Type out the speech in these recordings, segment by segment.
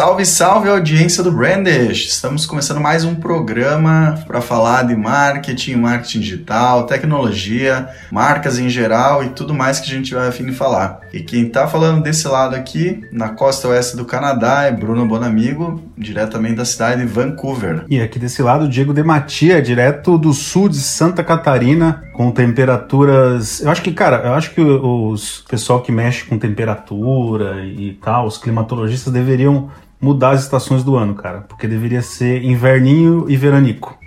Salve, salve audiência do Brandish! Estamos começando mais um programa para falar de marketing, marketing digital, tecnologia, marcas em geral e tudo mais que a gente vai afim de falar. E quem está falando desse lado aqui, na costa oeste do Canadá, é Bruno Bonamigo, diretamente da cidade de Vancouver. E aqui desse lado, Diego Dematia, direto do sul de Santa Catarina, com temperaturas. Eu acho que, cara, eu acho que os pessoal que mexe com temperatura e tal, os climatologistas deveriam mudar as estações do ano, cara. Porque deveria ser inverninho e veranico.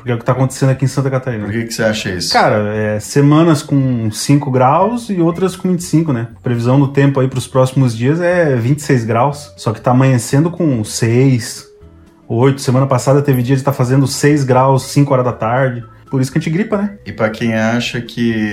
Porque é o que tá acontecendo aqui em Santa Catarina. Por que, que você acha isso? Cara, é, semanas com 5 graus e outras com 25, né? Previsão do tempo aí pros próximos dias é 26 graus. Só que tá amanhecendo com 6, 8. Semana passada teve dia de estar tá fazendo 6 graus, 5 horas da tarde. Por isso que a gente gripa, né? E para quem acha que,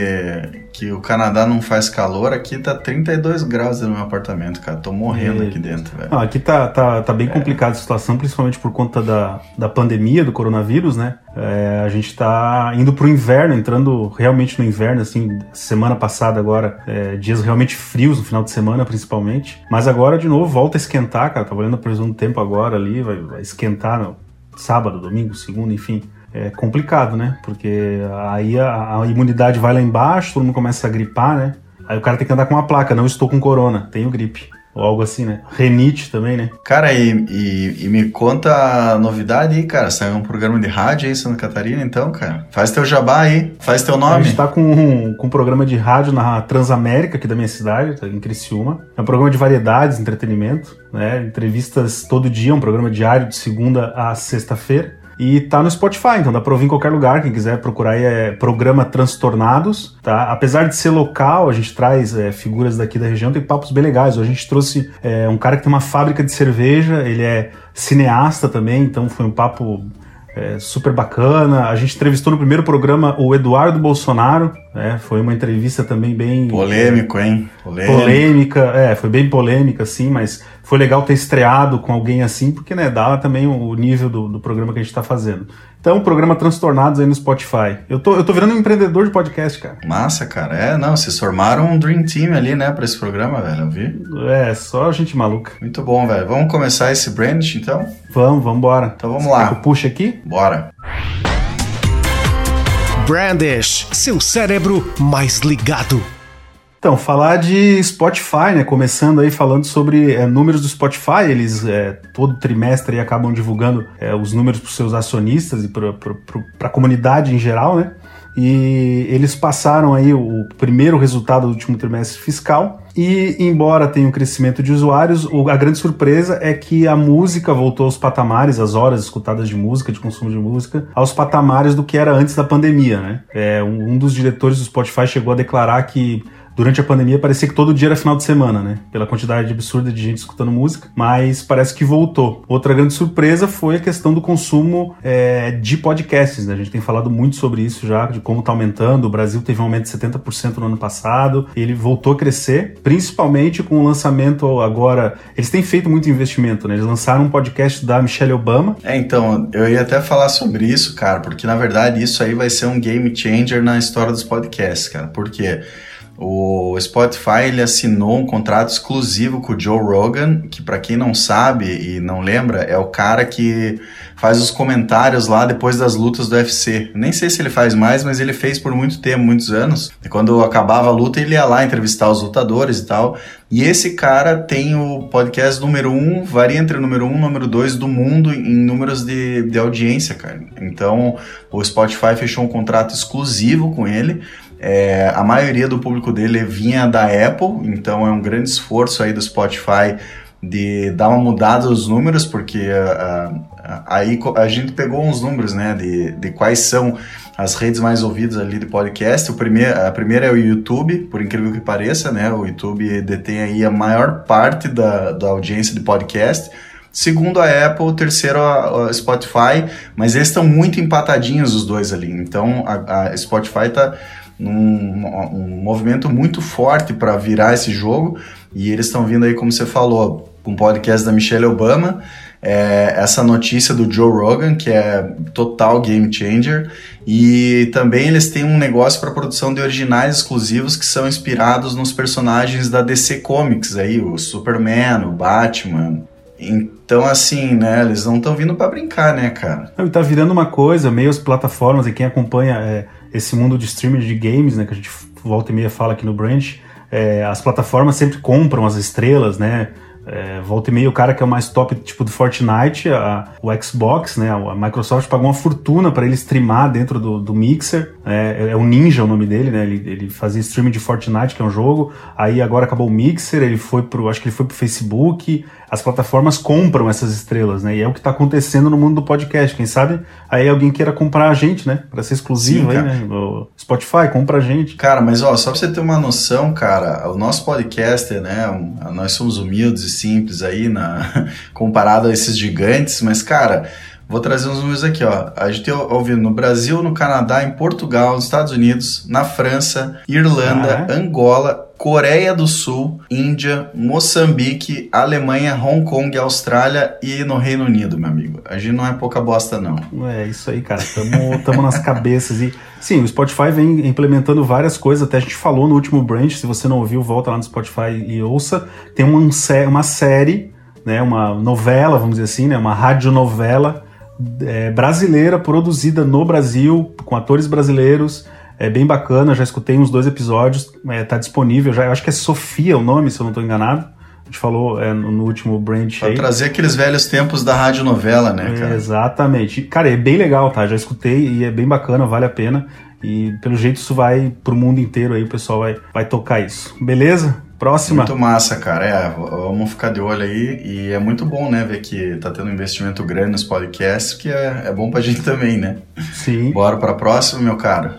que o Canadá não faz calor, aqui tá 32 graus no meu apartamento, cara. Tô morrendo aqui dentro, velho. Não, aqui tá, tá, tá bem é. complicada a situação, principalmente por conta da, da pandemia, do coronavírus, né? É, a gente tá indo pro inverno, entrando realmente no inverno, assim, semana passada agora, é, dias realmente frios no final de semana, principalmente. Mas agora, de novo, volta a esquentar, cara. Tava olhando a previsão do tempo agora ali, vai, vai esquentar no sábado, domingo, segundo, enfim é complicado, né? Porque aí a, a, imunidade vai lá embaixo, todo mundo começa a gripar, né? Aí o cara tem que andar com uma placa, não estou com corona, tenho gripe. Ou algo assim, né? Renite também, né? Cara, e, e, e, me conta a novidade aí, cara. Saiu um programa de rádio aí em Santa Catarina, então, cara. Faz teu jabá aí, faz teu nome. A gente tá com um, com um programa de rádio na Transamérica, aqui da minha cidade, tá em Criciúma. É um programa de variedades, entretenimento, né? Entrevistas todo dia, um programa diário de segunda a sexta-feira. E tá no Spotify, então dá pra ouvir em qualquer lugar. Quem quiser procurar aí é programa Transtornados, tá? Apesar de ser local, a gente traz é, figuras daqui da região, tem papos bem legais. A gente trouxe é, um cara que tem uma fábrica de cerveja, ele é cineasta também, então foi um papo é, super bacana. A gente entrevistou no primeiro programa o Eduardo Bolsonaro, né? Foi uma entrevista também bem. Polêmico, hein? Polêmico. Polêmica, é, foi bem polêmica, assim, mas foi legal ter estreado com alguém assim, porque, né, dá também o nível do, do programa que a gente tá fazendo. Então, programa Transtornados aí no Spotify. Eu tô, eu tô virando um empreendedor de podcast, cara. Massa, cara. É, não, vocês formaram um Dream Team ali, né, pra esse programa, velho, eu vi. É, só gente maluca. Muito bom, velho. Vamos começar esse brand, então? Vamos, vamos embora. Então vamos Você lá. Puxa aqui? Bora. Brandish, seu cérebro mais ligado. Então, falar de Spotify, né? Começando aí falando sobre é, números do Spotify, eles é, todo trimestre acabam divulgando é, os números para os seus acionistas e para a comunidade em geral, né? E eles passaram aí o primeiro resultado do último trimestre fiscal e, embora tenha um crescimento de usuários, a grande surpresa é que a música voltou aos patamares, as horas escutadas de música, de consumo de música, aos patamares do que era antes da pandemia, né? É, um dos diretores do Spotify chegou a declarar que durante a pandemia parecia que todo dia era final de semana, né? Pela quantidade absurda de gente escutando música, mas parece que voltou. Outra grande surpresa foi a questão do consumo é, de podcasts, né? A gente tem falado muito sobre isso já, de como está aumentando. O Brasil teve um aumento de 70% no ano passado, ele voltou a crescer, principalmente com o lançamento agora. Eles têm feito muito investimento, né? Eles lançaram um podcast da Michelle Obama. É, então, eu ia até falar sobre isso, cara, porque na verdade isso aí vai ser um game changer na história dos podcasts, cara. Por quê? O Spotify ele assinou um contrato exclusivo com o Joe Rogan, que para quem não sabe e não lembra, é o cara que faz os comentários lá depois das lutas do UFC. Nem sei se ele faz mais, mas ele fez por muito tempo, muitos anos. E quando acabava a luta, ele ia lá entrevistar os lutadores e tal. E esse cara tem o podcast número um, varia entre o número um e o número dois do mundo em números de, de audiência, cara. Então, o Spotify fechou um contrato exclusivo com ele. É, a maioria do público dele vinha da Apple, então é um grande esforço aí do Spotify de dar uma mudada nos números, porque uh, uh, aí a gente pegou uns números, né, de, de quais são as redes mais ouvidas ali de podcast. O primeiro, a primeira é o YouTube, por incrível que pareça, né, o YouTube detém aí a maior parte da, da audiência de podcast. Segundo a Apple, terceiro a Spotify, mas eles estão muito empatadinhos os dois ali. Então a, a Spotify está num um movimento muito forte para virar esse jogo. E eles estão vindo aí, como você falou, com um podcast da Michelle Obama, é, essa notícia do Joe Rogan, que é total game changer, e também eles têm um negócio para produção de originais exclusivos que são inspirados nos personagens da DC Comics, aí, o Superman, o Batman. Então, assim, né, eles não estão vindo para brincar, né, cara? Não, tá virando uma coisa, meio as plataformas, e quem acompanha é, esse mundo de streaming de games, né, que a gente volta e meia fala aqui no Branch, é, as plataformas sempre compram as estrelas, né? É, volta e meia, o cara que é o mais top, tipo do Fortnite, a, o Xbox, né? A Microsoft pagou uma fortuna para ele streamar dentro do, do Mixer. É, é, o Ninja o nome dele, né? Ele, ele fazia streaming de Fortnite, que é um jogo. Aí agora acabou o Mixer, ele foi pro. Acho que ele foi pro Facebook as plataformas compram essas estrelas, né? E é o que está acontecendo no mundo do podcast. Quem sabe aí alguém queira comprar a gente, né? Para ser exclusivo Sim, aí, né? O Spotify, compra a gente. Cara, mas ó, só pra você ter uma noção, cara, o nosso podcaster, né? Nós somos humildes e simples aí, na, comparado a esses gigantes, mas, cara. Vou trazer uns números aqui, ó. A gente ouviu no Brasil, no Canadá, em Portugal, nos Estados Unidos, na França, Irlanda, ah? Angola, Coreia do Sul, Índia, Moçambique, Alemanha, Hong Kong, Austrália e no Reino Unido, meu amigo. A gente não é pouca bosta, não. É isso aí, cara. Tamo, tamo nas cabeças. E sim, o Spotify vem implementando várias coisas. Até a gente falou no último branch. Se você não ouviu, volta lá no Spotify e ouça. Tem uma, uma série, né, uma novela, vamos dizer assim, né, uma radionovela é, brasileira produzida no Brasil, com atores brasileiros é bem bacana, já escutei uns dois episódios, é, tá disponível já. Eu acho que é Sofia o nome, se eu não estou enganado. A gente falou é, no, no, último branch pra aí. trazer aqueles velhos tempos da radionovela, né, cara? É, exatamente. Cara, é bem legal, tá? Já escutei e é bem bacana, vale a pena. E pelo jeito isso vai pro mundo inteiro aí, o pessoal vai, vai tocar isso. Beleza? Próxima. Muito massa, cara. É, vamos ficar de olho aí. E é muito bom, né, ver que tá tendo um investimento grande nos podcasts, que é, é bom pra gente também, né? Sim. Bora pra próxima, meu caro.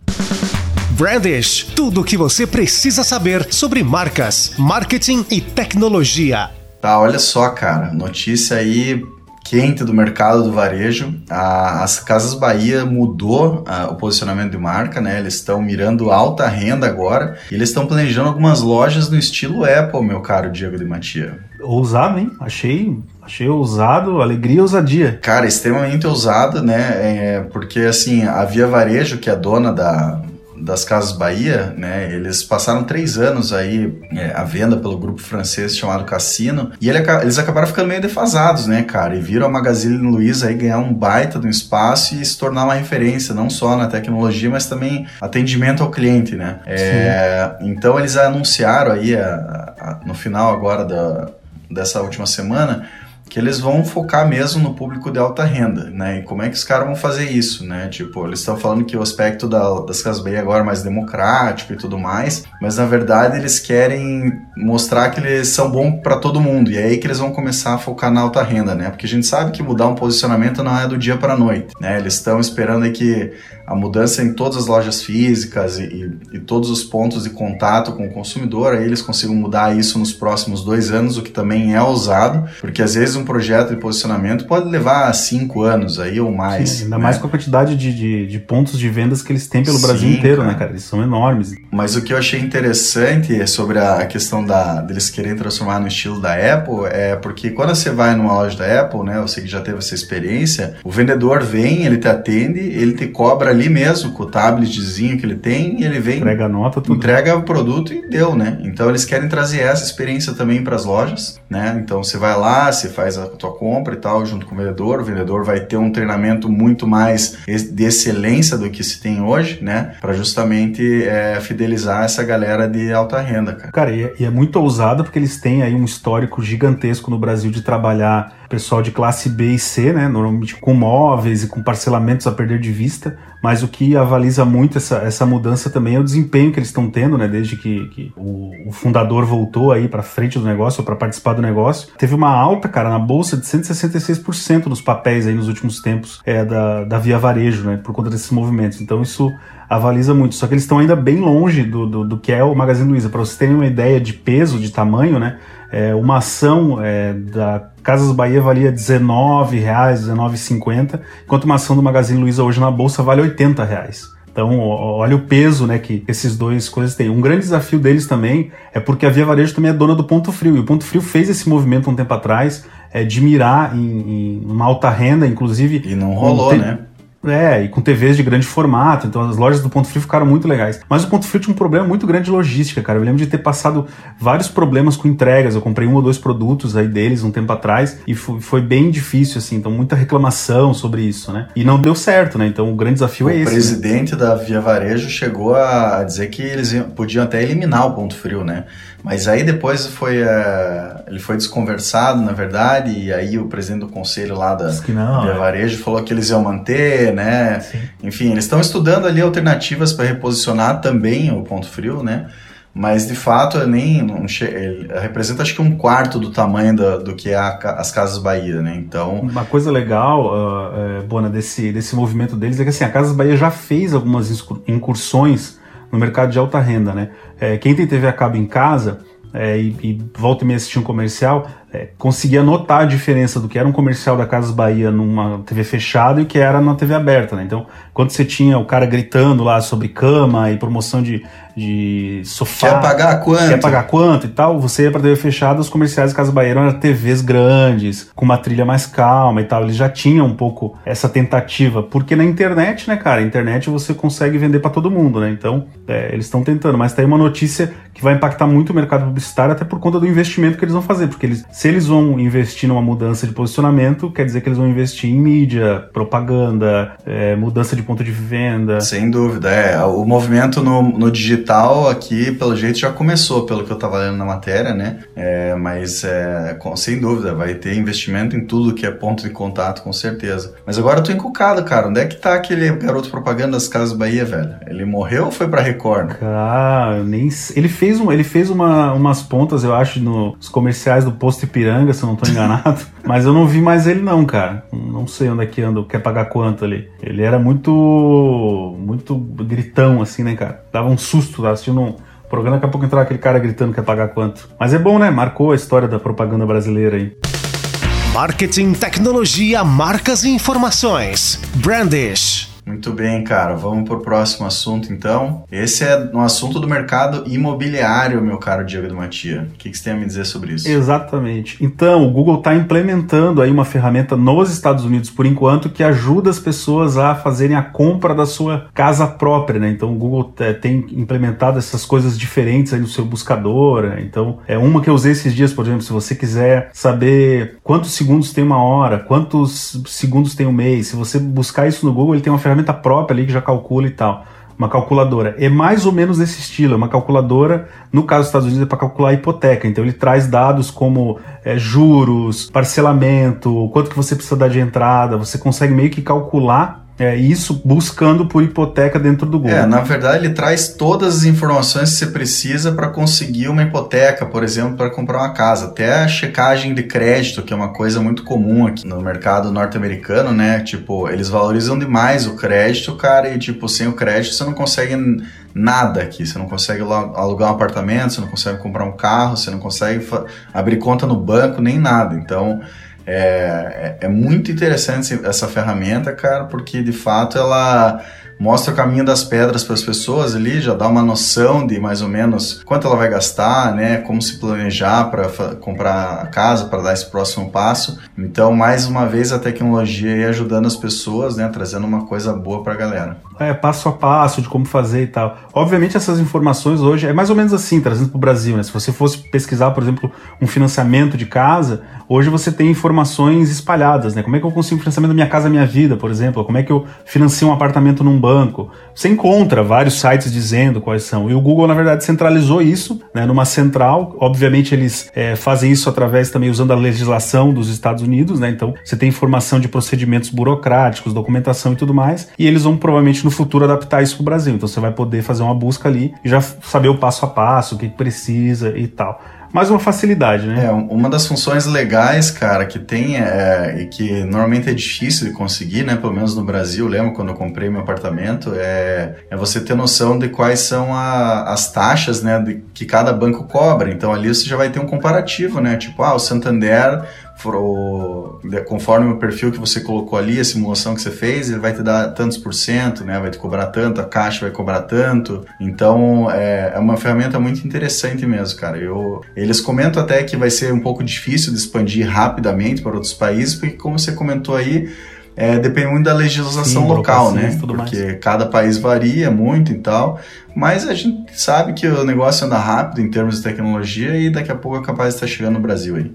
Brandish, tudo o que você precisa saber sobre marcas, marketing e tecnologia. Tá, olha só, cara. Notícia aí quente do mercado do varejo. A, as Casas Bahia mudou a, o posicionamento de marca, né? Eles estão mirando alta renda agora e eles estão planejando algumas lojas no estilo Apple, meu caro Diego de Matia. Ousado, hein? Achei Achei ousado, alegria e ousadia. Cara, extremamente ousado, né? É, porque assim, a Via Varejo, que é dona da, das Casas Bahia, né? Eles passaram três anos aí é, à venda pelo grupo francês chamado Cassino e ele, eles acabaram ficando meio defasados, né, cara? E viram a Magazine Luiza aí ganhar um baita do espaço e se tornar uma referência, não só na tecnologia, mas também atendimento ao cliente, né? É, então eles anunciaram aí a, a, no final agora da, dessa última semana que eles vão focar mesmo no público de alta renda, né? E como é que os caras vão fazer isso, né? Tipo, eles estão falando que o aspecto da, das Casas Bahia agora é mais democrático e tudo mais, mas na verdade eles querem mostrar que eles são bons para todo mundo. E é aí que eles vão começar a focar na alta renda, né? Porque a gente sabe que mudar um posicionamento não é do dia para noite, né? Eles estão esperando aí que a mudança em todas as lojas físicas e, e, todos os pontos de contato com o consumidor, aí eles consigam mudar isso nos próximos dois anos, o que também é ousado, porque às vezes um projeto de posicionamento pode levar cinco anos aí ou mais. Sim, ainda né? mais com a quantidade de, de, de, pontos de vendas que eles têm pelo Sim, Brasil inteiro, cara. né, cara? Eles são enormes. Mas o que eu achei interessante sobre a questão da, deles querem transformar no estilo da Apple é porque quando você vai numa loja da Apple, né, você que já teve essa experiência, o vendedor vem, ele te atende, ele te cobra ali mesmo, com o tabletzinho que ele tem, e ele vem. Entrega a nota, tudo. Entrega o produto e deu, né? Então eles querem trazer essa experiência também para as lojas, né? Então você vai lá, você faz a tua compra e tal, junto com o vendedor. O vendedor vai ter um treinamento muito mais de excelência do que se tem hoje, né? Para justamente é, fidelizar essa galera de alta renda, cara. Cara, e é, e é muito ousado porque eles têm aí um histórico gigantesco no Brasil de trabalhar pessoal de classe B e C, né? Normalmente com móveis e com parcelamentos a perder de vista. Mas o que avaliza muito essa, essa mudança também é o desempenho que eles estão tendo, né? Desde que, que o, o, fundador voltou aí para frente do negócio, para participar do negócio. Teve uma alta, cara, na bolsa de 166% nos papéis aí nos últimos tempos é, da, da Via Varejo, né? Por conta desses movimentos. Então isso avaliza muito. Só que eles estão ainda bem longe do, do, do que é o Magazine Luiza. Para vocês terem uma ideia de peso, de tamanho, né? É, uma ação é, da Casas Bahia valia R$19,00, R$19,50, enquanto uma ação do Magazine Luiza hoje na bolsa vale R$80,00. Então, olha o peso né, que esses dois coisas têm. Um grande desafio deles também é porque a Via Varejo também é dona do Ponto Frio. E o Ponto Frio fez esse movimento um tempo atrás é, de mirar em, em uma alta renda, inclusive. E não rolou, né? É, e com TVs de grande formato, então as lojas do Ponto Frio ficaram muito legais. Mas o Ponto Frio tinha um problema muito grande de logística, cara. Eu lembro de ter passado vários problemas com entregas. Eu comprei um ou dois produtos aí deles um tempo atrás e foi, bem difícil, assim. Então, muita reclamação sobre isso, né? E não deu certo, né? Então, o grande desafio o é esse. O presidente né? da Via Varejo chegou a dizer que eles podiam até eliminar o Ponto Frio, né? Mas aí depois foi uh, ele foi desconversado, na verdade, e aí o presidente do conselho lá da Via é. Varejo falou que eles iam manter, né? Sim. Enfim, eles estão estudando ali alternativas para reposicionar também o ponto frio, né? Mas de fato nem representa acho que um quarto do tamanho do, do que é a, as Casas Bahia, né? Então uma coisa legal, uh, uh, Bona, desse desse movimento deles é que assim a Casas Bahia já fez algumas incursões no mercado de alta renda, né? É, quem tem TV a cabo em casa é, e, e, volta e meia assistir um comercial, é, conseguia notar a diferença do que era um comercial da Casas Bahia numa TV fechada e o que era na TV aberta, né? Então, quando você tinha o cara gritando lá sobre cama e promoção de, de sofá. Quer pagar quanto? Quer pagar quanto e tal. Você ia pra TV fechada, os comerciais de Casa Bahia eram TVs grandes, com uma trilha mais calma e tal. Eles já tinham um pouco essa tentativa. Porque na internet, né, cara? Internet você consegue vender para todo mundo, né? Então, é, eles estão tentando. Mas tem uma notícia que vai impactar muito o mercado publicitário, até por conta do investimento que eles vão fazer. Porque eles, se eles vão investir numa mudança de posicionamento, quer dizer que eles vão investir em mídia, propaganda, é, mudança de ponto de venda. Sem dúvida, é. O movimento no, no digital aqui, pelo jeito, já começou, pelo que eu estava lendo na matéria, né? É, mas, é, com, sem dúvida, vai ter investimento em tudo que é ponto de contato, com certeza. Mas agora eu tô encucado, cara. Onde é que tá aquele garoto propaganda das Casas Bahia, velho? Ele morreu ou foi pra Record? Cara, nem ele fez, um, ele fez uma, umas pontas, eu acho, nos comerciais do Posto Ipiranga, se eu não tô enganado. mas eu não vi mais ele, não, cara. Não sei onde é que anda, quer pagar quanto ali. Ele era muito. muito gritão, assim, né, cara? Dava um susto tá assistindo um programa, daqui a pouco entrar aquele cara gritando que quer pagar quanto. Mas é bom, né? Marcou a história da propaganda brasileira aí. Marketing, tecnologia, marcas e informações. Brandish. Muito bem, cara. Vamos para o próximo assunto, então. Esse é um assunto do mercado imobiliário, meu caro Diego do Matia. O que, que você tem a me dizer sobre isso? Exatamente. Então, o Google está implementando aí uma ferramenta nos Estados Unidos, por enquanto, que ajuda as pessoas a fazerem a compra da sua casa própria, né? Então, o Google é, tem implementado essas coisas diferentes aí no seu buscador. Né? Então, é uma que eu usei esses dias, por exemplo, se você quiser saber quantos segundos tem uma hora, quantos segundos tem um mês, se você buscar isso no Google, ele tem uma ferramenta ferramenta própria ali que já calcula e tal. Uma calculadora. É mais ou menos desse estilo. É uma calculadora, no caso dos Estados Unidos, é para calcular a hipoteca. Então ele traz dados como é, juros, parcelamento, quanto que você precisa dar de entrada. Você consegue meio que calcular é isso buscando por hipoteca dentro do Google. É, na verdade ele traz todas as informações que você precisa para conseguir uma hipoteca, por exemplo, para comprar uma casa. Até a checagem de crédito, que é uma coisa muito comum aqui no mercado norte-americano, né? Tipo, eles valorizam demais o crédito, cara, e tipo, sem o crédito você não consegue nada aqui. Você não consegue alugar um apartamento, você não consegue comprar um carro, você não consegue abrir conta no banco, nem nada. Então, é, é, é, muito interessante essa ferramenta, cara, porque de fato ela mostra o caminho das pedras para as pessoas ali, já dá uma noção de mais ou menos quanto ela vai gastar, né, como se planejar para comprar a casa, para dar esse próximo passo. Então, mais uma vez a tecnologia aí ajudando as pessoas, né, trazendo uma coisa boa para a galera. É, passo a passo de como fazer e tal. Obviamente essas informações hoje é mais ou menos assim, trazendo para o Brasil, né? Se você fosse pesquisar, por exemplo, um financiamento de casa, hoje você tem informações espalhadas, né? Como é que eu consigo financiamento da minha casa, minha vida, por exemplo? Como é que eu financio um apartamento num banco? Você encontra vários sites dizendo quais são. E o Google, na verdade, centralizou isso, né? Numa central. Obviamente eles é, fazem isso através também usando a legislação dos Estados Unidos, né? Então você tem informação de procedimentos burocráticos, documentação e tudo mais. E eles vão provavelmente no futuro adaptar isso para o Brasil. Então você vai poder fazer uma busca ali e já saber o passo a passo, o que precisa e tal mais uma facilidade, né? É, uma das funções legais, cara, que tem é, e que normalmente é difícil de conseguir, né? Pelo menos no Brasil, lembro quando eu comprei meu apartamento, é, é você ter noção de quais são a, as taxas, né? De, que cada banco cobra. Então ali você já vai ter um comparativo, né? Tipo, ah, o Santander conforme o perfil que você colocou ali, a simulação que você fez, ele vai te dar tantos por cento, né? Vai te cobrar tanto, a caixa vai cobrar tanto. Então é, é uma ferramenta muito interessante mesmo, cara. Eu, eles comentam até que vai ser um pouco difícil de expandir rapidamente para outros países, porque como você comentou aí, é, depende muito da legislação Sim, local, né? Porque mais. cada país varia muito e tal. Mas a gente sabe que o negócio anda rápido em termos de tecnologia e daqui a pouco é capaz de estar chegando no Brasil aí.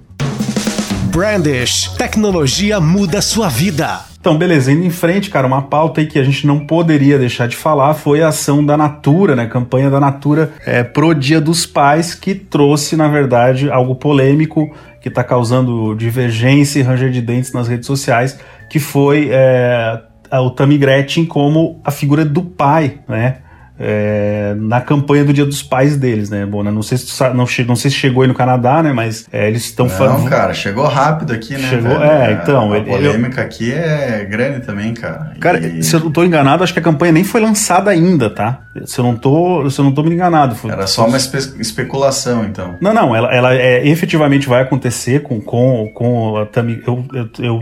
Brandish, tecnologia muda sua vida. Então, beleza, indo em frente, cara, uma pauta aí que a gente não poderia deixar de falar foi a ação da Natura, né? Campanha da Natura é, pro Dia dos Pais, que trouxe, na verdade, algo polêmico, que está causando divergência e ranger de dentes nas redes sociais, que foi é, o Tammy Gretchen como a figura do pai, né? É, na campanha do Dia dos Pais deles, né? Bom, né? não sei se sabe, não, não, sei se chegou aí no Canadá, né? Mas é, eles estão falando. Não, cara, chegou rápido aqui, né? Chegou, velho? é, então. A, a polêmica ele... aqui é grande também, cara. Cara, e... se eu não tô enganado, acho que a campanha nem foi lançada ainda, tá? Se eu não tô, se eu não tô me enganado. Foi... Era só uma espe especulação, então. Não, não, ela, ela é, efetivamente vai acontecer com, com, com a Tami. Eu, eu, eu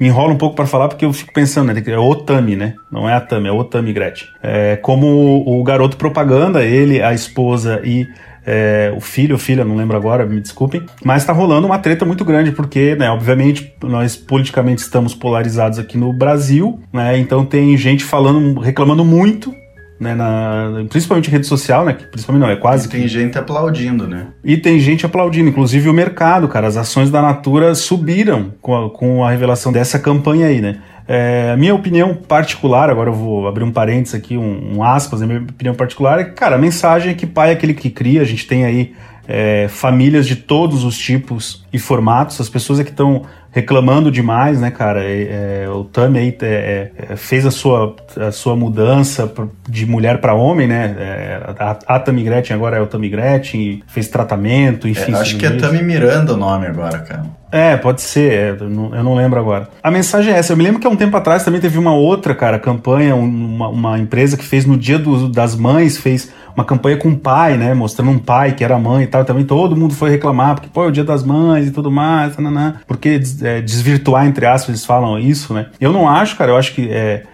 me enrola um pouco para falar porque eu fico pensando, né? É o Otami, né? Não é a Tami, é o Otami Gretchen. É, como o, garoto propaganda, ele, a esposa e é, o filho ou filha, não lembro agora, me desculpem, mas está rolando uma treta muito grande, porque, né, obviamente, nós politicamente estamos polarizados aqui no Brasil, né, então tem gente falando, reclamando muito né, na, principalmente rede social, né, que principalmente não, é quase... E tem que... gente aplaudindo, né? E tem gente aplaudindo, inclusive o mercado, cara, as ações da Natura subiram com a, com a revelação dessa campanha aí, né? É, minha opinião particular, agora eu vou abrir um parênteses aqui, um, um aspas, a minha opinião particular é que, cara, a mensagem é que pai é aquele que cria, a gente tem aí é, famílias de todos os tipos e formatos, as pessoas é que estão reclamando demais, né, cara? É, é, o Tami aí é, é, fez a sua, a sua mudança de mulher para homem, né? É, a, a Tami Gretchen agora é o Tami Gretchen, fez tratamento, enfim. acho que é Tami Miranda o nome agora, cara. É, pode ser, eu não, eu não, lembro agora. A mensagem é essa. Eu me lembro que há um tempo atrás também teve uma outra, cara, campanha, uma, uma empresa que fez no Dia do, das Mães, fez uma campanha com o pai, né? Mostrando um pai que era mãe e tal. Também todo mundo foi reclamar, porque, pô, é o dia das mães e tudo mais, nananã, porque é, desvirtuar, entre aspas, eles falam isso, né? Eu não acho, cara, eu acho que é,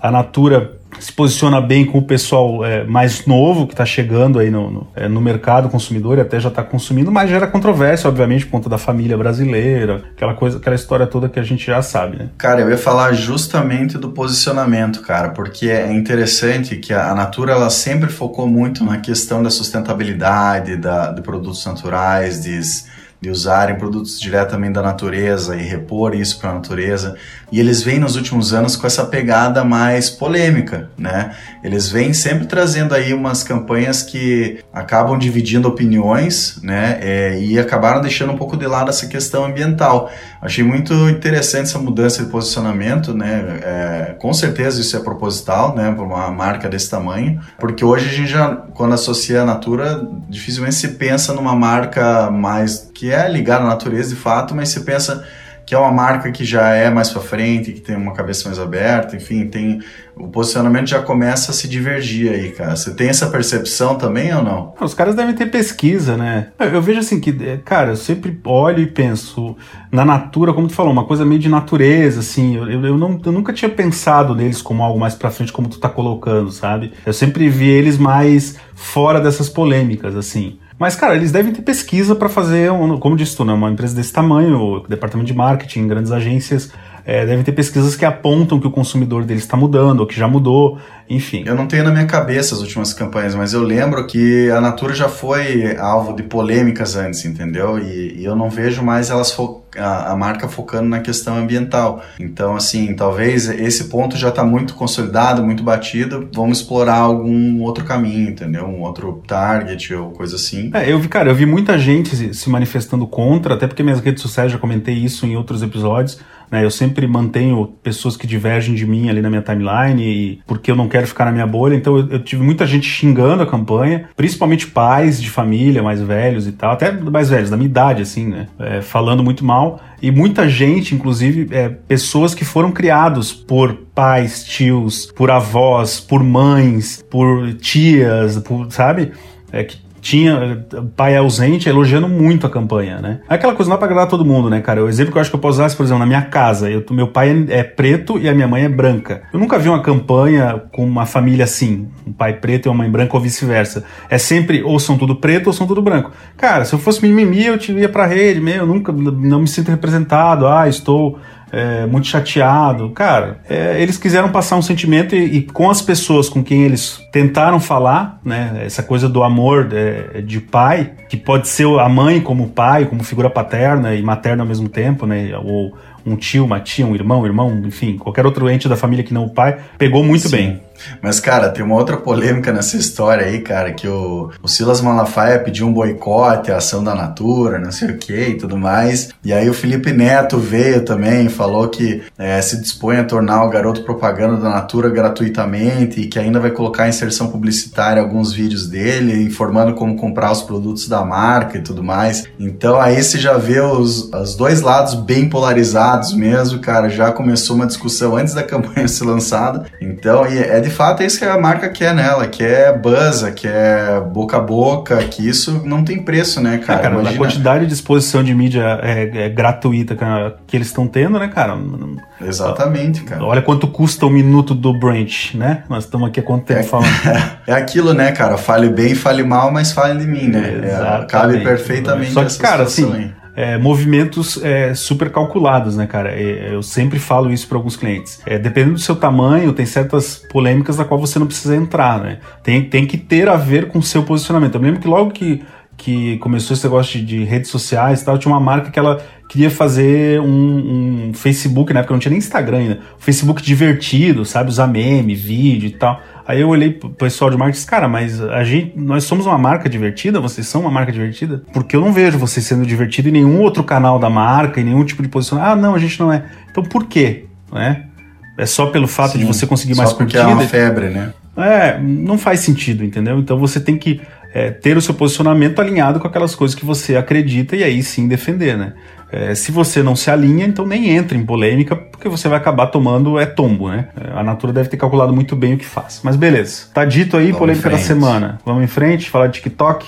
a Natura se posiciona bem com o pessoal é, mais novo que está chegando aí no, no, é, no, mercado consumidor e até já está consumindo, mas gera controvérsia, obviamente, por conta da família brasileira, aquela coisa, aquela história toda que a gente já sabe, né? Cara, eu ia falar justamente do posicionamento, cara, porque é interessante que a Natura ela sempre focou muito na questão da sustentabilidade, da, de produtos naturais, de de usarem produtos diretamente da natureza e repor isso para a natureza. E eles vêm nos últimos anos com essa pegada mais polêmica, né? Eles vêm sempre trazendo aí umas campanhas que acabam dividindo opiniões, né? É, e acabaram deixando um pouco de lado essa questão ambiental. Achei muito interessante essa mudança de posicionamento, né? É, com certeza isso é proposital, né? Para uma marca desse tamanho, porque hoje a gente já, quando associa a Natura, dificilmente se pensa numa marca mais que ligada à natureza de fato, mas você pensa que é uma marca que já é mais para frente, que tem uma cabeça mais aberta, enfim, tem o posicionamento já começa a se divergir aí, cara. Você tem essa percepção também ou não? Os caras devem ter pesquisa, né? Eu vejo assim que, é, cara, eu sempre olho e penso na natura, como tu falou, uma coisa meio de natureza, assim. Eu, eu, não, eu nunca tinha pensado neles como algo mais para frente, como tu tá colocando, sabe? Eu sempre vi eles mais fora dessas polêmicas, assim. Mas, cara, eles devem ter pesquisa para fazer, como disse tu, né, uma empresa desse tamanho, departamento de marketing, grandes agências, é, devem ter pesquisas que apontam que o consumidor deles está mudando, ou que já mudou, enfim. Eu não tenho na minha cabeça as últimas campanhas, mas eu lembro que a Natura já foi alvo de polêmicas antes, entendeu? E, e eu não vejo mais elas a, a, marca focando na questão ambiental. Então, assim, talvez esse ponto já está muito consolidado, muito batido. Vamos explorar algum outro caminho, entendeu? Um outro target ou coisa assim. É, eu vi, cara, eu vi muita gente se manifestando contra, até porque minhas redes sociais já comentei isso em outros episódios. Né? Eu sempre mantenho pessoas que divergem de mim ali na minha timeline, e porque eu não quero ficar na minha bolha. Então eu, eu tive muita gente xingando a campanha, principalmente pais de família mais velhos e tal, até mais velhos, da minha idade, assim, né? É, falando muito mal. E muita gente, inclusive, é, pessoas que foram criados por pais, tios, por avós, por mães, por tias, por, sabe? É, que tinha pai ausente elogiando muito a campanha, né? É aquela coisa não é pra agradar todo mundo, né, cara? O exemplo que eu acho que eu posso usar, por exemplo, na minha casa, eu, meu pai é, é preto e a minha mãe é branca. Eu nunca vi uma campanha com uma família assim, um pai preto e uma mãe branca ou vice-versa. É sempre ou são tudo preto ou são tudo branco. Cara, se eu fosse mimimi, eu ia pra rede, meu, eu nunca não me sinto representado, ah, estou é, muito chateado. Cara, é, eles quiseram passar um sentimento e, e, com as pessoas com quem eles tentaram falar, né? Essa coisa do amor é, de pai, que pode ser a mãe como pai, como figura paterna e materna ao mesmo tempo, né? Ou um tio, uma tia, um irmão, um irmão, enfim, qualquer outro ente da família que não o pai, pegou muito Sim. bem. Mas, cara, tem uma outra polêmica nessa história aí, cara, que o, o Silas Malafaia pediu um boicote à ação da Natura, não sei o que e tudo mais. E aí o Felipe Neto veio também, falou que é, se dispõe a tornar o garoto propaganda da Natura gratuitamente e que ainda vai colocar inserção publicitária alguns vídeos dele, informando como comprar os produtos da marca e tudo mais. Então aí você já vê os, os dois lados bem polarizados mesmo, cara. Já começou uma discussão antes da campanha ser lançada. Então, é de fato é isso que a marca quer nela, que é buzz, que é boca a boca, que isso não tem preço, né, cara? É, cara Imagina... A quantidade de exposição de mídia é, é gratuita que eles estão tendo, né, cara? Exatamente, cara. Olha quanto custa um minuto do Branch, né? Nós estamos aqui há quanto tempo é, falando. É aquilo, né, cara? Fale bem, fale mal, mas fale de mim, né? É, cabe perfeitamente Só que, cara, assim, é, movimentos é, super calculados, né, cara? Eu sempre falo isso para alguns clientes. É, dependendo do seu tamanho, tem certas polêmicas da qual você não precisa entrar, né? Tem, tem que ter a ver com o seu posicionamento. Eu lembro que logo que, que começou esse negócio de, de redes sociais e tal, tinha uma marca que ela queria fazer um, um Facebook, na época não tinha nem Instagram ainda, um Facebook divertido, sabe? Usar meme, vídeo e tal. Aí eu olhei pro pessoal de marketing e disse, cara, mas a gente, nós somos uma marca divertida? Vocês são uma marca divertida? Porque eu não vejo vocês sendo divertido em nenhum outro canal da marca, em nenhum tipo de posicionamento. Ah, não, a gente não é. Então por quê? Né? É só pelo fato Sim, de você conseguir mais curtida? Só porque é uma febre, né? É, não faz sentido, entendeu? Então você tem que é, ter o seu posicionamento alinhado com aquelas coisas que você acredita e aí sim defender, né? É, se você não se alinha, então nem entra em polêmica, porque você vai acabar tomando é tombo, né? É, a Natura deve ter calculado muito bem o que faz. Mas beleza, tá dito aí, Vamos polêmica da semana. Vamos em frente, falar de TikTok.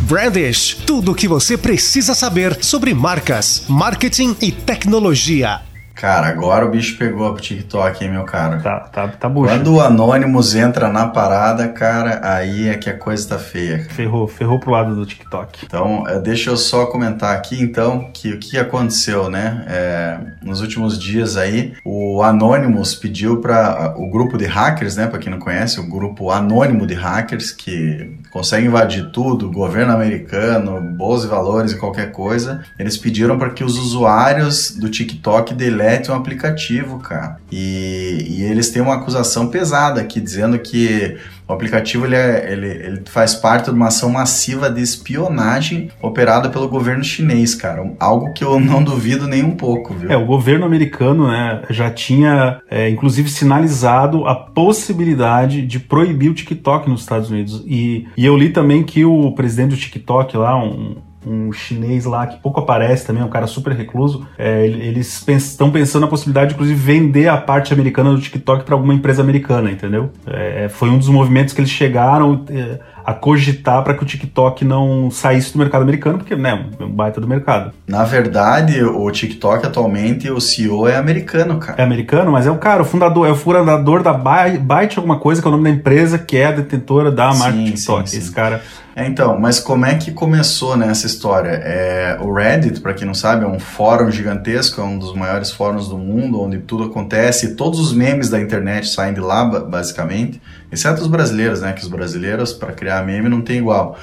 Brandish, tudo o que você precisa saber sobre marcas, marketing e tecnologia. Cara, agora o bicho pegou pro TikTok, hein, meu cara? Tá, tá, tá bucha. Quando o Anonymous entra na parada, cara, aí é que a coisa tá feia. Ferrou, ferrou pro lado do TikTok. Então, é, deixa eu só comentar aqui, então, que o que aconteceu, né? É, nos últimos dias aí, o Anonymous pediu para o grupo de hackers, né? Para quem não conhece, o grupo anônimo de hackers que consegue invadir tudo, governo americano, bolsa e valores e qualquer coisa. Eles pediram para que os usuários do TikTok deletem um aplicativo, cara. E, e eles têm uma acusação pesada aqui, dizendo que o aplicativo ele, é, ele, ele, faz parte de uma ação massiva de espionagem operada pelo governo chinês, cara. Algo que eu não duvido nem um pouco, viu? É, o governo americano né, já tinha, é, inclusive, sinalizado a possibilidade de proibir o TikTok nos Estados Unidos. E, e eu li também que o presidente do TikTok lá, um, um chinês lá que pouco aparece também, um cara super recluso. É, eles estão pensando na possibilidade de, inclusive, vender a parte americana do TikTok para alguma empresa americana, entendeu? É, foi um dos movimentos que eles chegaram é, a cogitar para que o TikTok não saísse do mercado americano, porque, né, é um baita do mercado. Na verdade, o TikTok atualmente, o CEO é americano, cara. É americano, mas é o cara, o fundador, é o fundador da Byte alguma coisa, que é o nome da empresa que é a detentora da marca TikTok. Sim, sim. Esse cara é, então, mas como é que começou né, história? É, o Reddit, para quem não sabe, é um fórum gigantesco, é um dos maiores fóruns do mundo, onde tudo acontece, todos os memes da internet saem de lá, basicamente, exceto os brasileiros, né? Que os brasileiros, para criar meme, não tem igual.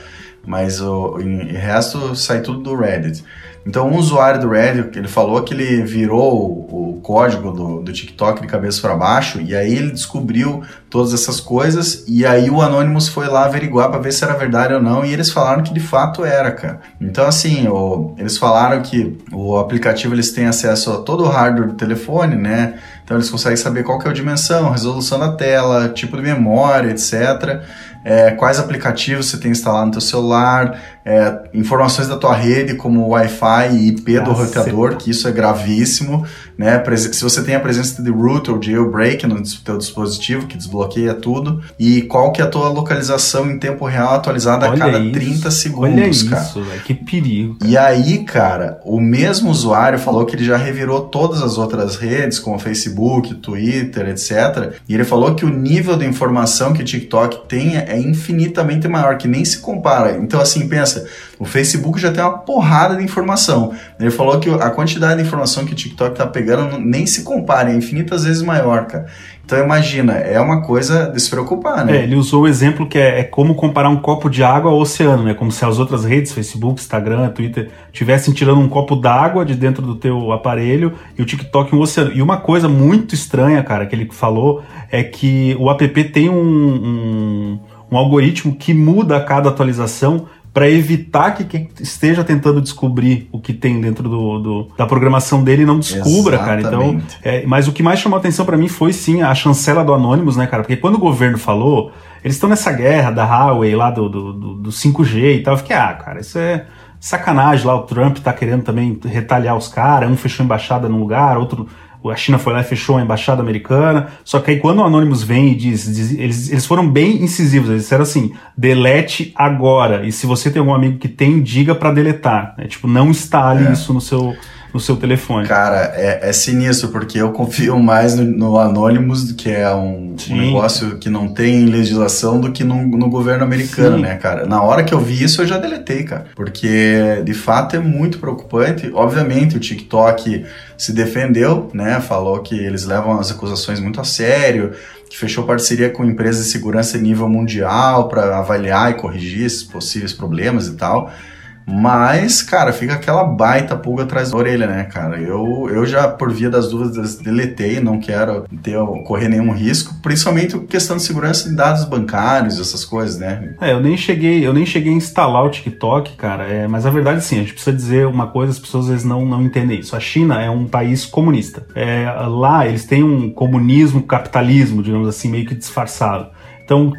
Mas o, o resto sai tudo do Reddit. Então, um usuário do Reddit, ele falou que ele virou o, código do, do TikTok de cabeça para baixo, e aí ele descobriu todas essas coisas, e aí o Anonymous foi lá averiguar para ver se era verdade ou não, e eles falaram que de fato era, cara. Então, assim, o, eles falaram que o aplicativo eles têm acesso a todo o hardware do telefone, né? Então, eles conseguem saber qual que é a dimensão, resolução da tela, tipo de memória, etc é, quais aplicativos você tem instalado no teu celular, é, informações da tua rede, como Wi-Fi e IP do roteador, que isso é gravíssimo, né? Se você tem a presença de root ou jailbreak no teu dispositivo, que desbloqueia tudo, e qual que é a tua localização em tempo real atualizada Olha a cada isso. 30 segundos, Olha cara. isso, velho, que perigo. cara. E aí, cara, o mesmo usuário falou que ele já revirou todas as outras redes, como Facebook, Twitter, etc. E ele falou que o nível de informação que o TikTok tem é infinitamente maior, que nem se compara. Então, assim, pensa, o Facebook já tem uma porrada de informação. Ele falou que a quantidade de informação que o TikTok tá pegando nem se compara, é infinitas vezes maior, cara. Então imagina, é uma coisa de se preocupar, né? É, ele usou o exemplo que é, é como comparar um copo de água ao oceano, né? Como se as outras redes, Facebook, Instagram, Twitter, tivessem tirando um copo d'água de dentro do teu aparelho e o TikTok um oceano. E uma coisa muito estranha, cara, que ele falou é que o app tem um, um, um algoritmo que muda a cada atualização para evitar que quem esteja tentando descobrir o que tem dentro do, do- da programação dele não descubra, cara. Então, Exatamente. é, mas o que mais chamou a atenção para mim foi sim a chancela do Anonymous, né, cara? Porque quando o governo falou, eles estão nessa guerra da Huawei lá do, do, do- do 5G e tal. Eu fiquei, ah, cara, isso é sacanagem lá. O Trump tá querendo também retaliar os caras. Um fechou embaixada num lugar, outro. A China foi lá e fechou a embaixada americana. Só que aí quando o Anonymous vem e diz, diz- eles, eles foram bem incisivos. Eles disseram assim: delete agora. E se você tem algum amigo que tem, diga para deletar. né? Tipo, não instale É. isso no seu, no seu telefone. Cara, é, é sinistro, porque eu confio mais no, no Anonymous, que é um, um negócio que não tem legislação, do que no, no governo americano, Sim. né, cara? Na hora que eu vi isso, eu já deletei, cara. Porque, de fato, é muito preocupante. Obviamente, o TikTok se defendeu, né? Falou que eles levam as acusações muito a sério, que fechou parceria com empresas de segurança em nível mundial para avaliar e corrigir esses possíveis problemas e tal. Mas, cara, fica aquela baita pulga atrás da orelha, né, cara? Eu, eu já, por via das dúvidas, deletei, não quero ter, correr nenhum risco, principalmente questão de segurança de dados bancários, essas coisas, né? É, eu nem cheguei, eu nem cheguei a instalar o TikTok, cara. É, mas a verdade sim, a gente precisa dizer uma coisa, as pessoas às vezes não, não entendem isso. A China é um país comunista. É, lá eles têm um comunismo, capitalismo, digamos assim, meio que disfarçado. Então,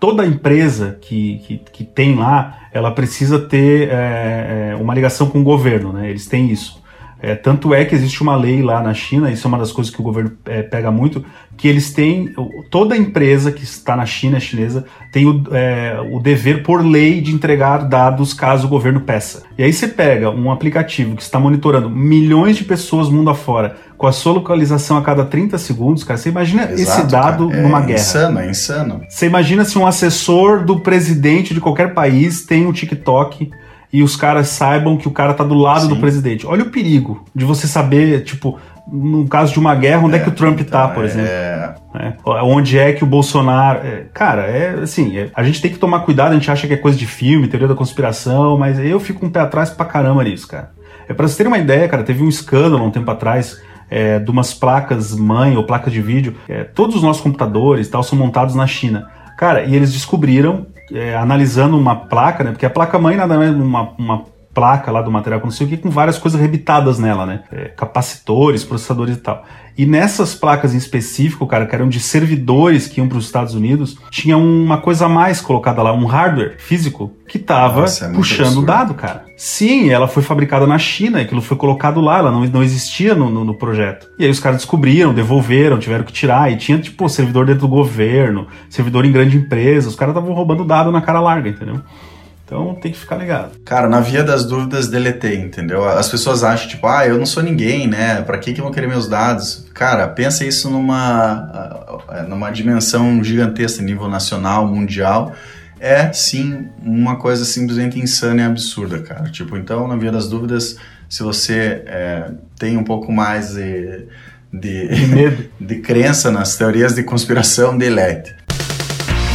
toda empresa que, que, que tem lá, ela precisa ter é, é, uma ligação com o governo, né? Eles têm isso. É, tanto é que existe uma lei lá na China, isso é uma das coisas que o governo é, pega muito, que eles têm, toda empresa que está na China, é chinesa, tem o, é, o dever por lei de entregar dados caso o governo peça. E aí você pega um aplicativo que está monitorando milhões de pessoas mundo afora, com a sua localização a cada 30 segundos, cara, você imagina esse Exato, dado cara. numa é guerra. insano, é insano. Você imagina se um assessor do presidente de qualquer país tem um TikTok e os caras saibam que o cara tá do lado Sim. do presidente. Olha o perigo de você saber, tipo, no caso de uma guerra, onde é, que o Trump tá, Então, por é- exemplo. né? Onde é que o Bolsonaro. é, cara, é assim, é- a gente tem que tomar cuidado, a gente acha que é coisa de filme, teoria da conspiração, mas eu fico um pé atrás pra caramba nisso, cara. É pra vocês terem uma ideia, cara, teve um escândalo um tempo atrás. é, de umas placas mãe ou placa de vídeo, é, todos os nossos computadores tal são montados na China. Cara, e eles descobriram, é, analisando uma placa, né? Porque a placa mãe nada mais uma, uma placa lá do material que não sei o que, com várias coisas rebitadas nela, né? É, capacitores, processadores e tal. E nessas placas em específico, cara, que eram de servidores que iam para os Estados Unidos, tinha uma coisa a mais colocada lá, um hardware físico que tava Nossa, é puxando absurdo. dado, cara. Sim, ela foi fabricada na China, aquilo foi colocado lá, ela não, não existia no, no, no projeto. E aí os caras descobriram, devolveram, tiveram que tirar, e tinha, tipo, servidor dentro do governo, servidor em grande empresa, os caras estavam roubando dado na cara larga, entendeu? Então tem que ficar ligado. Cara, na via das dúvidas, deletei, entendeu? As pessoas acham, tipo, ah, eu não sou ninguém, né? Pra que, que vão querer meus dados? Cara, pensa isso numa, ah, numa dimensão gigantesca, nível nacional, mundial. É, sim, uma coisa simplesmente insana e absurda, cara. Tipo, então, na via das dúvidas, se você é, tem um pouco mais de, de, De medo. de crença nas teorias de conspiração, delete.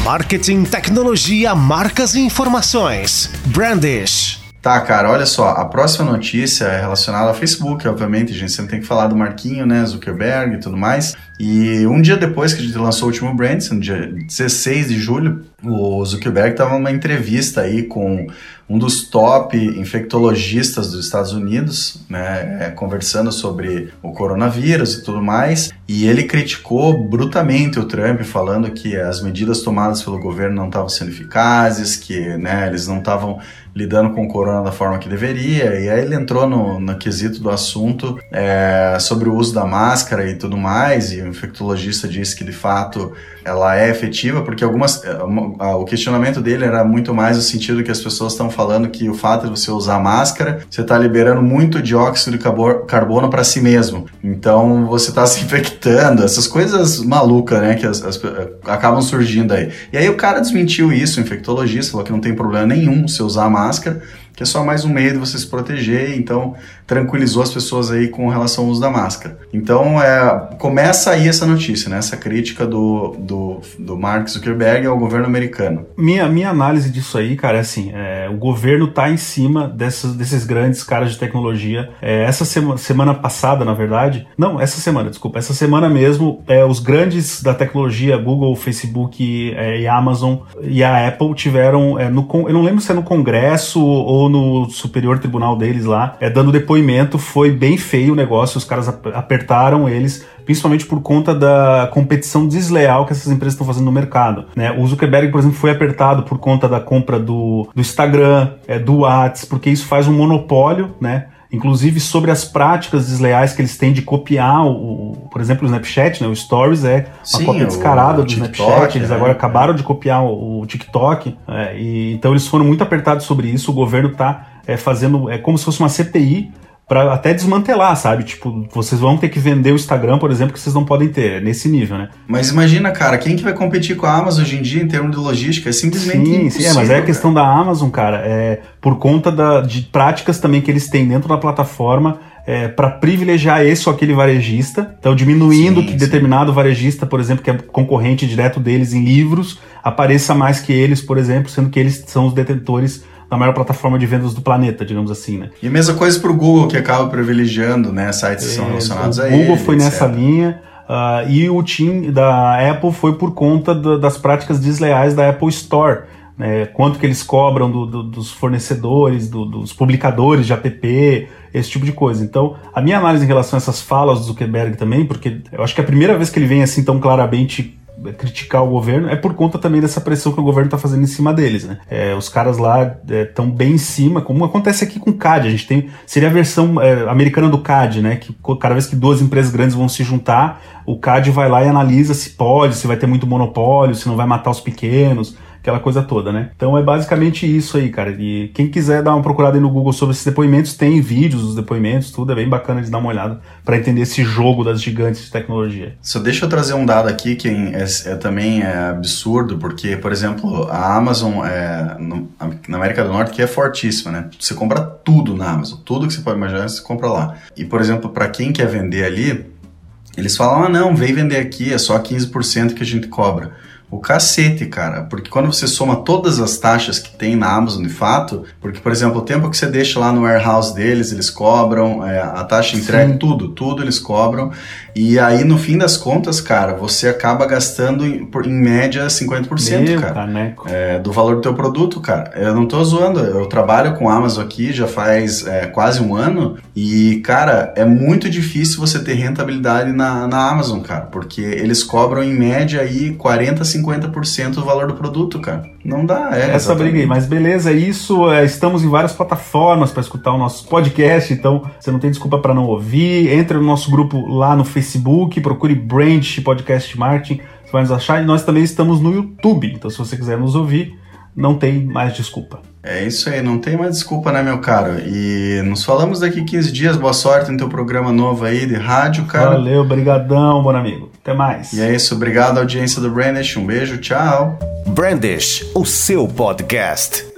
Marketing, tecnologia, marcas e informações. Brandish. Tá, cara, olha só, a próxima notícia é relacionada ao Facebook, obviamente, a gente sempre tem que falar do Marquinho, né, Zuckerberg e tudo mais. E um dia depois que a gente lançou o último Brands, no dia 16 de julho, o Zuckerberg estava numa entrevista aí com um dos top infectologistas dos Estados Unidos, né, é, conversando sobre o coronavírus e tudo mais, e ele criticou brutamente o Trump, falando que as medidas tomadas pelo governo não estavam sendo eficazes, que né, eles não estavam lidando com o corona da forma que deveria, e aí ele entrou no, no quesito do assunto é, sobre o uso da máscara e tudo mais, e o infectologista disse que de fato ela é efetiva, porque algumas é, o questionamento dele era muito mais no sentido que as pessoas estão falando que o fato de você usar máscara, você está liberando muito dióxido de carbono para si mesmo. Então você está se infectando, essas coisas malucas, né, que as, as, acabam surgindo aí. E aí o cara desmentiu isso, o infectologista, falou que não tem problema nenhum você usar máscara que é só mais um meio de você se proteger, então tranquilizou as pessoas aí com relação ao uso da máscara. Então é, começa aí essa notícia, né? essa crítica do, do, do Mark Zuckerberg ao governo americano. Minha, minha análise disso aí, cara, é assim, é, o governo tá em cima dessas, desses grandes caras de tecnologia. É, essa sema, semana passada, na verdade, não, essa semana, desculpa, essa semana mesmo, é, os grandes da tecnologia, Google, Facebook é, e Amazon e a Apple tiveram, é, no, eu não lembro se é no Congresso ou no Superior Tribunal deles lá, é, dando depoimento, foi bem feio o negócio, os caras apertaram eles, principalmente por conta da competição desleal que essas empresas estão fazendo no mercado. Né? O Zuckerberg, por exemplo, foi apertado por conta da compra do, do Instagram, é, do WhatsApp, porque isso faz um monopólio, né? Inclusive sobre as práticas desleais que eles têm de copiar, o, por exemplo, o Snapchat, né? o Stories é uma Sim, cópia descarada do TikTok, Snapchat, eles né? agora acabaram de copiar o, o TikTok, é, e, então eles foram muito apertados sobre isso, o governo está é, fazendo, é como se fosse uma CPI para até desmantelar, sabe? Tipo, vocês vão ter que vender o Instagram, por exemplo, que vocês não podem ter, nesse nível, né? Mas imagina, cara, quem que vai competir com a Amazon hoje em dia em termos de logística? É simplesmente sim, Sim, é, mas é a questão da Amazon, cara, é por conta da, de práticas também que eles têm dentro da plataforma é, para privilegiar esse ou aquele varejista, então diminuindo sim, que sim. determinado varejista, por exemplo, que é concorrente direto deles em livros, apareça mais que eles, por exemplo, sendo que eles são os detentores na maior plataforma de vendas do planeta, digamos assim, né? E a mesma coisa para o Google, que acaba privilegiando né, sites que são é, relacionados a ele. O Google foi etc. nessa linha. Uh, e o team da Apple foi por conta do, das práticas desleais da Apple Store. Né? Quanto que eles cobram do, do, dos fornecedores, do, dos publicadores de app, esse tipo de coisa. Então, a minha análise em relação a essas falas do Zuckerberg também, porque eu acho que é a primeira vez que ele vem assim tão claramente criticar o governo é por conta também dessa pressão que o governo está fazendo em cima deles, né? É, os caras lá estão é, bem em cima, como acontece aqui com o CAD. A gente tem seria a versão é, americana do CAD, né? Que cada vez que duas empresas grandes vão se juntar, o CAD vai lá e analisa se pode, se vai ter muito monopólio, se não vai matar os pequenos aquela coisa toda, né? Então é basicamente isso aí, cara. E quem quiser dar uma procurada aí no Google sobre esses depoimentos, tem vídeos dos depoimentos, tudo é bem bacana de dar uma olhada para entender esse jogo das gigantes de tecnologia. Só deixa eu trazer um dado aqui que é, é também é absurdo, porque, por exemplo, a Amazon é, no, na América do Norte que é fortíssima, né? Você compra tudo na Amazon, tudo que você pode imaginar você compra lá. E, por exemplo, para quem quer vender ali, eles falam: ah, não, vem vender aqui, é só 15% que a gente cobra. O cacete, cara. Porque quando você soma todas as taxas que tem na Amazon de fato, porque, por exemplo, o tempo que você deixa lá no warehouse deles, eles cobram, é, a taxa de entrega, Sim. tudo, tudo eles cobram. E aí, no fim das contas, cara, você acaba gastando em, por, em média 50%, Meu cara. É, do valor do teu produto, cara. Eu não tô zoando, eu trabalho com a Amazon aqui já faz é, quase um ano e, cara, é muito difícil você ter rentabilidade na, na Amazon, cara, porque eles cobram em média aí 40, 50% do valor do produto, cara. Não dá, é. Essa exatamente. briga aí, mas beleza, é isso. É, estamos em várias plataformas para escutar o nosso podcast, então você não tem desculpa para não ouvir. Entre no nosso grupo lá no Facebook, procure Branch Podcast Marketing, você vai nos achar. E nós também estamos no YouTube, então se você quiser nos ouvir, não tem mais desculpa. É isso aí, não tem mais desculpa, né, meu caro? E nos falamos daqui 15 dias. Boa sorte no teu programa novo aí de rádio, cara. Valeu, brigadão, bom amigo. Até mais. E é isso, obrigado audiência do Brandish. Um beijo, tchau. Brandish, o seu podcast.